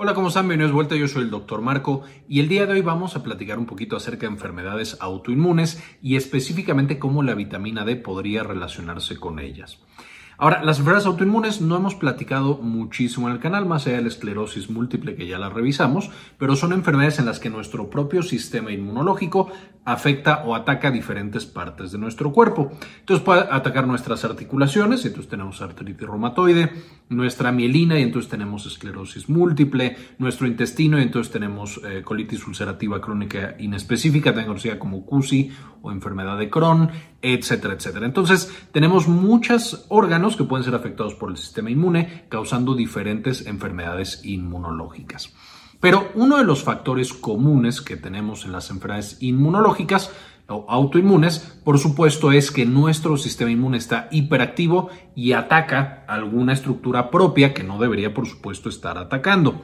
Hola, ¿cómo están? Bienvenidos de vuelta. Yo soy el doctor Marco y el día de hoy vamos a platicar un poquito acerca de enfermedades autoinmunes y específicamente cómo la vitamina D podría relacionarse con ellas. Ahora, las enfermedades autoinmunes no hemos platicado muchísimo en el canal, más allá de la esclerosis múltiple que ya la revisamos, pero son enfermedades en las que nuestro propio sistema inmunológico afecta o ataca diferentes partes de nuestro cuerpo. Entonces puede atacar nuestras articulaciones, y entonces tenemos artritis reumatoide, nuestra mielina, y entonces tenemos esclerosis múltiple, nuestro intestino, y entonces tenemos eh, colitis ulcerativa crónica inespecífica, también conocida como CUSI o enfermedad de Crohn, etcétera, etcétera. Entonces tenemos muchos órganos que pueden ser afectados por el sistema inmune, causando diferentes enfermedades inmunológicas. Pero uno de los factores comunes que tenemos en las enfermedades inmunológicas o autoinmunes, por supuesto, es que nuestro sistema inmune está hiperactivo y ataca alguna estructura propia que no debería, por supuesto, estar atacando.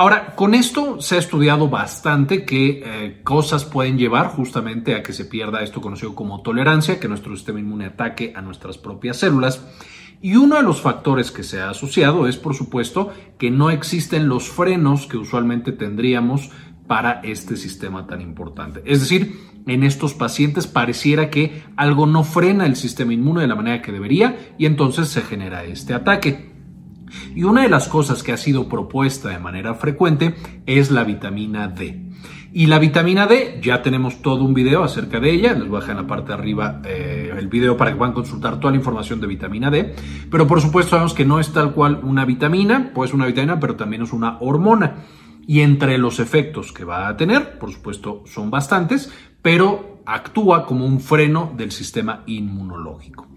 Ahora, con esto se ha estudiado bastante qué eh, cosas pueden llevar justamente a que se pierda esto conocido como tolerancia, que nuestro sistema inmune ataque a nuestras propias células. Y uno de los factores que se ha asociado es, por supuesto, que no existen los frenos que usualmente tendríamos para este sistema tan importante. Es decir, en estos pacientes pareciera que algo no frena el sistema inmune de la manera que debería y entonces se genera este ataque. Y una de las cosas que ha sido propuesta de manera frecuente es la vitamina D. Y la vitamina D, ya tenemos todo un video acerca de ella, les voy a dejar en la parte de arriba eh, el video para que puedan consultar toda la información de vitamina D, pero por supuesto sabemos que no es tal cual una vitamina, pues una vitamina, pero también es una hormona. Y entre los efectos que va a tener, por supuesto son bastantes, pero actúa como un freno del sistema inmunológico.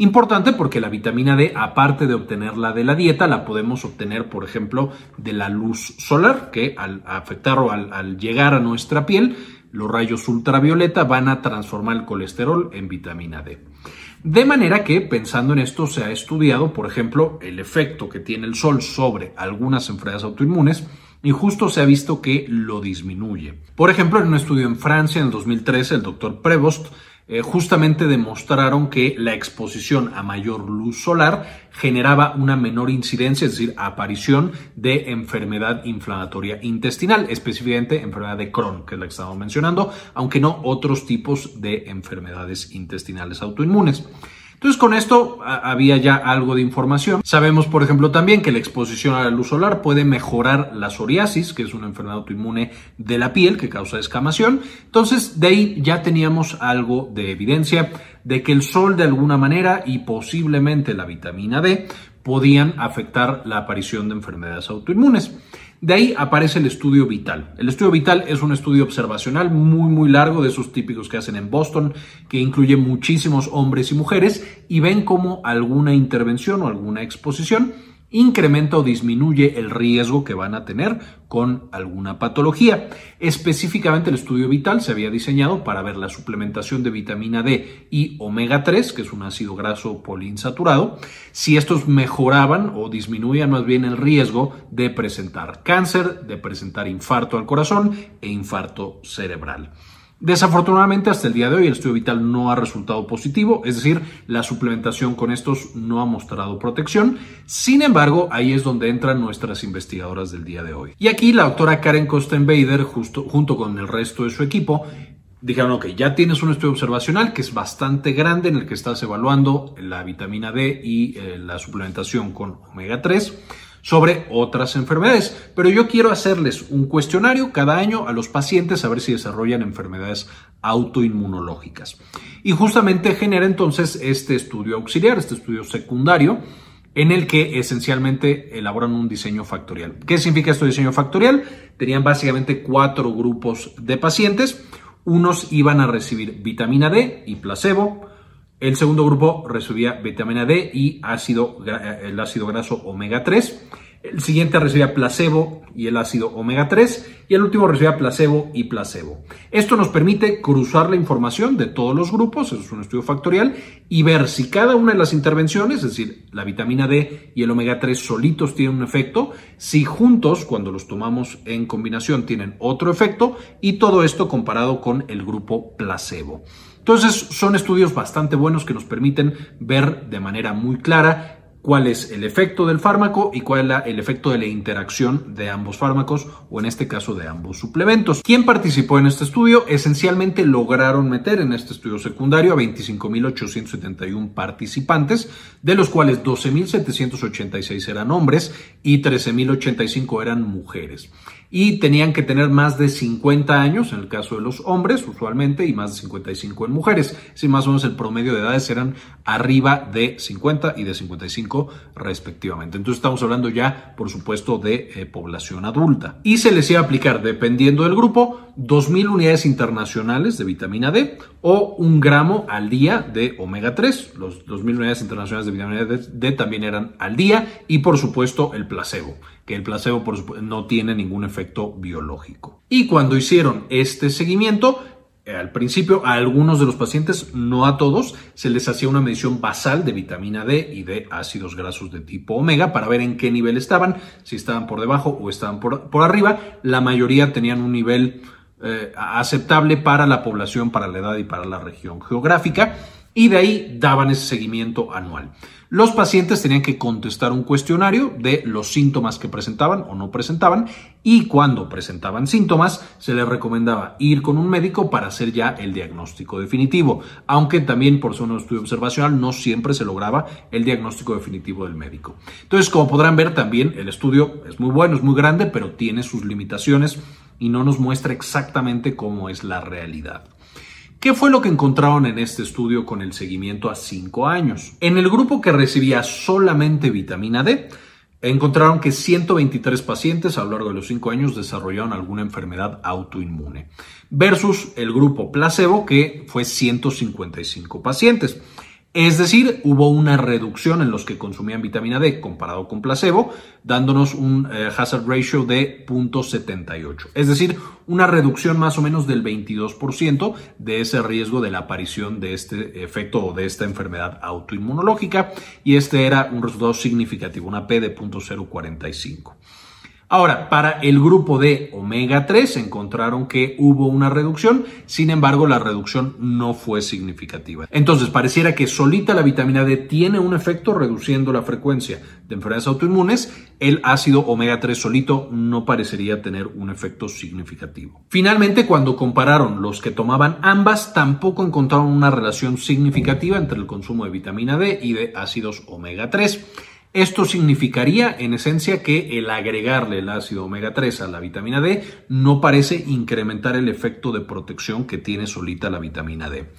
Importante porque la vitamina D, aparte de obtenerla de la dieta, la podemos obtener, por ejemplo, de la luz solar, que al afectar o al, llegar a nuestra piel, los rayos ultravioleta van a transformar el colesterol en vitamina D. De manera que, pensando en esto, se ha estudiado, por ejemplo, el efecto que tiene el sol sobre algunas enfermedades autoinmunes y justo se ha visto que lo disminuye. Por ejemplo, en un estudio en Francia en el 2013, el doctor Prevost eh, justamente demostraron que la exposición a mayor luz solar generaba una menor incidencia, es decir, aparición de enfermedad inflamatoria intestinal, específicamente enfermedad de Crohn, que es la que estamos mencionando, aunque no otros tipos de enfermedades intestinales autoinmunes. Entonces con esto había ya algo de información. Sabemos, por ejemplo, también que la exposición a la luz solar puede mejorar la psoriasis, que es una enfermedad autoinmune de la piel que causa escamación. Entonces de ahí ya teníamos algo de evidencia de que el sol de alguna manera y posiblemente la vitamina D podían afectar la aparición de enfermedades autoinmunes. De ahí aparece el estudio vital. El estudio vital es un estudio observacional muy muy largo de esos típicos que hacen en Boston, que incluye muchísimos hombres y mujeres y ven como alguna intervención o alguna exposición incrementa o disminuye el riesgo que van a tener con alguna patología. Específicamente el estudio vital se había diseñado para ver la suplementación de vitamina D y omega 3, que es un ácido graso poliinsaturado, si estos mejoraban o disminuían más bien el riesgo de presentar cáncer, de presentar infarto al corazón e infarto cerebral. Desafortunadamente, hasta el día de hoy el estudio vital no ha resultado positivo, es decir, la suplementación con estos no ha mostrado protección. Sin embargo, ahí es donde entran nuestras investigadoras del día de hoy. Y aquí la doctora Karen Kostenbader, justo, junto con el resto de su equipo, dijeron, ok, ya tienes un estudio observacional que es bastante grande en el que estás evaluando la vitamina D y eh, la suplementación con omega 3 sobre otras enfermedades. Pero yo quiero hacerles un cuestionario cada año a los pacientes a ver si desarrollan enfermedades autoinmunológicas. Y justamente genera entonces este estudio auxiliar, este estudio secundario, en el que esencialmente elaboran un diseño factorial. ¿Qué significa este diseño factorial? Tenían básicamente cuatro grupos de pacientes. Unos iban a recibir vitamina D y placebo, el segundo grupo recibía vitamina D y ácido, el ácido graso omega 3. El siguiente recibía placebo y el ácido omega 3 y el último recibía placebo y placebo. Esto nos permite cruzar la información de todos los grupos, eso es un estudio factorial, y ver si cada una de las intervenciones, es decir, la vitamina D y el omega 3 solitos tienen un efecto, si juntos, cuando los tomamos en combinación, tienen otro efecto, y todo esto comparado con el grupo placebo. Entonces son estudios bastante buenos que nos permiten ver de manera muy clara cuál es el efecto del fármaco y cuál es el efecto de la interacción de ambos fármacos o en este caso de ambos suplementos. ¿Quién participó en este estudio? Esencialmente lograron meter en este estudio secundario a 25.871 participantes, de los cuales 12.786 eran hombres y 13.085 eran mujeres y tenían que tener más de 50 años en el caso de los hombres usualmente y más de 55 en mujeres. Si más o menos el promedio de edades eran arriba de 50 y de 55 respectivamente. Entonces estamos hablando ya, por supuesto, de eh, población adulta. Y se les iba a aplicar, dependiendo del grupo, 2.000 unidades internacionales de vitamina D o un gramo al día de omega 3. Los 2.000 unidades internacionales de vitamina D también eran al día y, por supuesto, el placebo que el placebo no tiene ningún efecto biológico. Y cuando hicieron este seguimiento, al principio a algunos de los pacientes, no a todos, se les hacía una medición basal de vitamina D y de ácidos grasos de tipo omega para ver en qué nivel estaban, si estaban por debajo o estaban por, arriba. La mayoría tenían un nivel eh, aceptable para la población, para la edad y para la región geográfica y de ahí daban ese seguimiento anual. Los pacientes tenían que contestar un cuestionario de los síntomas que presentaban o no presentaban y cuando presentaban síntomas se les recomendaba ir con un médico para hacer ya el diagnóstico definitivo, aunque también por ser un estudio observacional no siempre se lograba el diagnóstico definitivo del médico. Entonces, como podrán ver también el estudio es muy bueno, es muy grande, pero tiene sus limitaciones y no nos muestra exactamente cómo es la realidad. ¿Qué fue lo que encontraron en este estudio con el seguimiento a 5 años? En el grupo que recibía solamente vitamina D, encontraron que 123 pacientes a lo largo de los 5 años desarrollaron alguna enfermedad autoinmune, versus el grupo placebo que fue 155 pacientes. Es decir, hubo una reducción en los que consumían vitamina D comparado con placebo, dándonos un eh, hazard ratio de 0.78. Es decir, una reducción más o menos del 22% de ese riesgo de la aparición de este efecto o de esta enfermedad autoinmunológica. Y este era un resultado significativo, una P de 0.045. Ahora, para el grupo de omega 3 encontraron que hubo una reducción, sin embargo la reducción no fue significativa. Entonces, pareciera que solita la vitamina D tiene un efecto reduciendo la frecuencia de enfermedades autoinmunes, el ácido omega 3 solito no parecería tener un efecto significativo. Finalmente, cuando compararon los que tomaban ambas, tampoco encontraron una relación significativa entre el consumo de vitamina D y de ácidos omega 3. Esto significaría en esencia que el agregarle el ácido omega 3 a la vitamina D no parece incrementar el efecto de protección que tiene solita la vitamina D.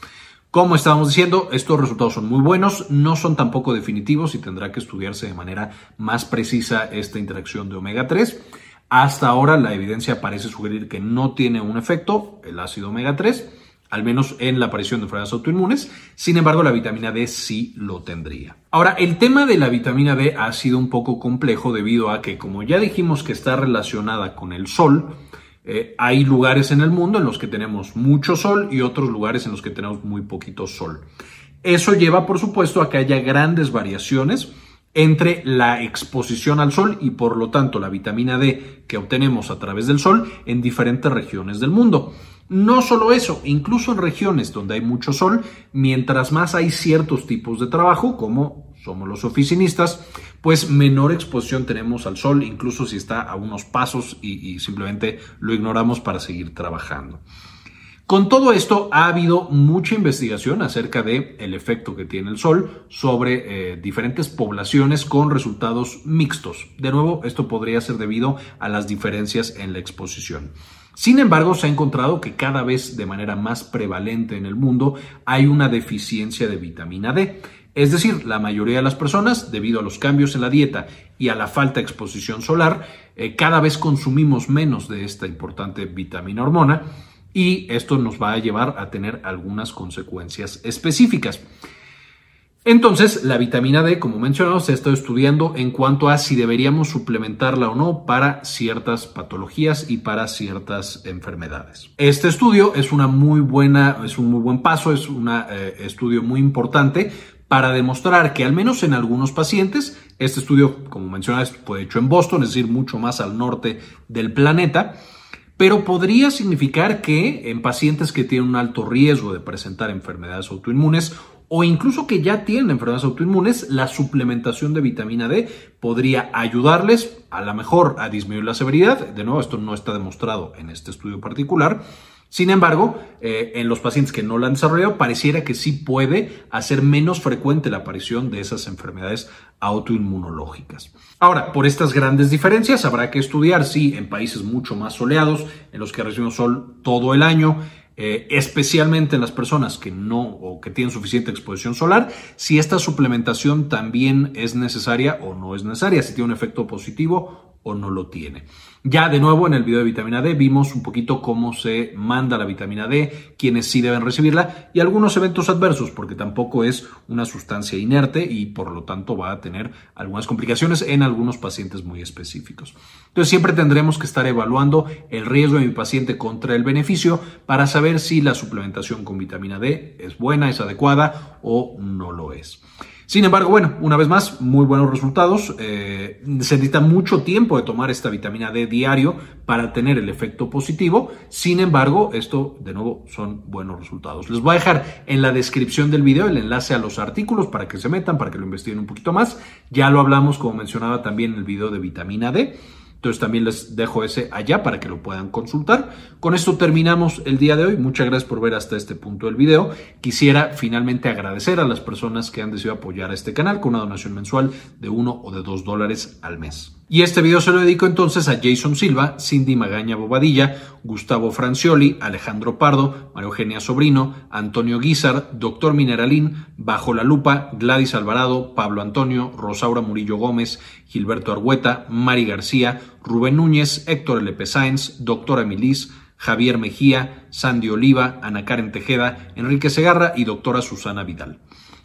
Como estábamos diciendo, estos resultados son muy buenos, no son tampoco definitivos y tendrá que estudiarse de manera más precisa esta interacción de omega 3. Hasta ahora la evidencia parece sugerir que no tiene un efecto el ácido omega 3 al menos en la aparición de enfermedades autoinmunes. Sin embargo, la vitamina D sí lo tendría. Ahora, el tema de la vitamina D ha sido un poco complejo debido a que, como ya dijimos que está relacionada con el sol, eh, hay lugares en el mundo en los que tenemos mucho sol y otros lugares en los que tenemos muy poquito sol. Eso lleva, por supuesto, a que haya grandes variaciones entre la exposición al sol y por lo tanto la vitamina D que obtenemos a través del sol en diferentes regiones del mundo. No solo eso, incluso en regiones donde hay mucho sol, mientras más hay ciertos tipos de trabajo, como somos los oficinistas, pues menor exposición tenemos al sol, incluso si está a unos pasos y, simplemente lo ignoramos para seguir trabajando. Con todo esto ha habido mucha investigación acerca del el efecto que tiene el sol sobre eh, diferentes poblaciones con resultados mixtos. De nuevo, esto podría ser debido a las diferencias en la exposición. Sin embargo, se ha encontrado que cada vez de manera más prevalente en el mundo hay una deficiencia de vitamina D. Es decir, la mayoría de las personas, debido a los cambios en la dieta y a la falta de exposición solar, eh, cada vez consumimos menos de esta importante vitamina hormona y esto nos va a llevar a tener algunas consecuencias específicas. Entonces, la vitamina D, como mencionamos, se ha estado estudiando en cuanto a si deberíamos suplementarla o no para ciertas patologías y para ciertas enfermedades. Este estudio es una muy buena, es un muy buen paso, es un eh, estudio muy importante para demostrar que al menos en algunos pacientes, este estudio, como mencionas, fue hecho en Boston, es decir, mucho más al norte del planeta, pero podría significar que en pacientes que tienen un alto riesgo de presentar enfermedades autoinmunes o incluso que ya tienen enfermedades autoinmunes, la suplementación de vitamina D podría ayudarles a lo mejor a disminuir la severidad. De nuevo, esto no está demostrado en este estudio particular. Sin embargo, eh, en los pacientes que no la han desarrollado, pareciera que sí puede hacer menos frecuente la aparición de esas enfermedades autoinmunológicas. Ahora, por estas grandes diferencias, habrá que estudiar si en países mucho más soleados, en los que recibimos sol todo el año, eh, especialmente en las personas que no o que tienen suficiente exposición solar, si esta suplementación también es necesaria o no es necesaria, si tiene un efecto positivo o no lo tiene. Ya de nuevo en el video de vitamina D vimos un poquito cómo se manda la vitamina D, quienes sí deben recibirla y algunos eventos adversos, porque tampoco es una sustancia inerte y por lo tanto va a tener algunas complicaciones en algunos pacientes muy específicos. Entonces siempre tendremos que estar evaluando el riesgo de mi paciente contra el beneficio para saber si la suplementación con vitamina D es buena, es adecuada o no lo es. Sin embargo, bueno, una vez más, muy buenos resultados. Eh, se necesita mucho tiempo de tomar esta vitamina D diario para tener el efecto positivo. Sin embargo, esto de nuevo son buenos resultados. Les voy a dejar en la descripción del video el enlace a los artículos para que se metan, para que lo investiguen un poquito más. Ya lo hablamos, como mencionaba también en el video de vitamina D. Entonces también les dejo ese allá para que lo puedan consultar. Con esto terminamos el día de hoy. Muchas gracias por ver hasta este punto del video. Quisiera finalmente agradecer a las personas que han decidido apoyar a este canal con una donación mensual de uno o de dos dólares al mes. Y este video se lo dedico entonces a Jason Silva, Cindy Magaña Bobadilla, Gustavo Francioli, Alejandro Pardo, María Eugenia Sobrino, Antonio Guizar, Doctor Mineralín, Bajo la Lupa, Gladys Alvarado, Pablo Antonio, Rosaura Murillo Gómez, Gilberto Argueta, Mari García, Rubén Núñez, Héctor L. Sáenz, Doctora Emilis, Javier Mejía, Sandy Oliva, Ana Karen Tejeda, Enrique Segarra y doctora Susana Vidal.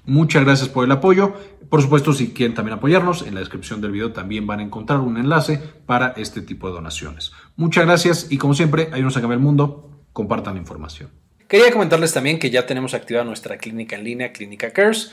Muchas gracias por el apoyo. Por supuesto, si quieren también apoyarnos, en la descripción del video también van a encontrar un enlace para este tipo de donaciones. Muchas gracias y como siempre, ayúdenos a cambiar el mundo. Compartan la información. Quería comentarles también que ya tenemos activada nuestra clínica en línea, Clínica Cares.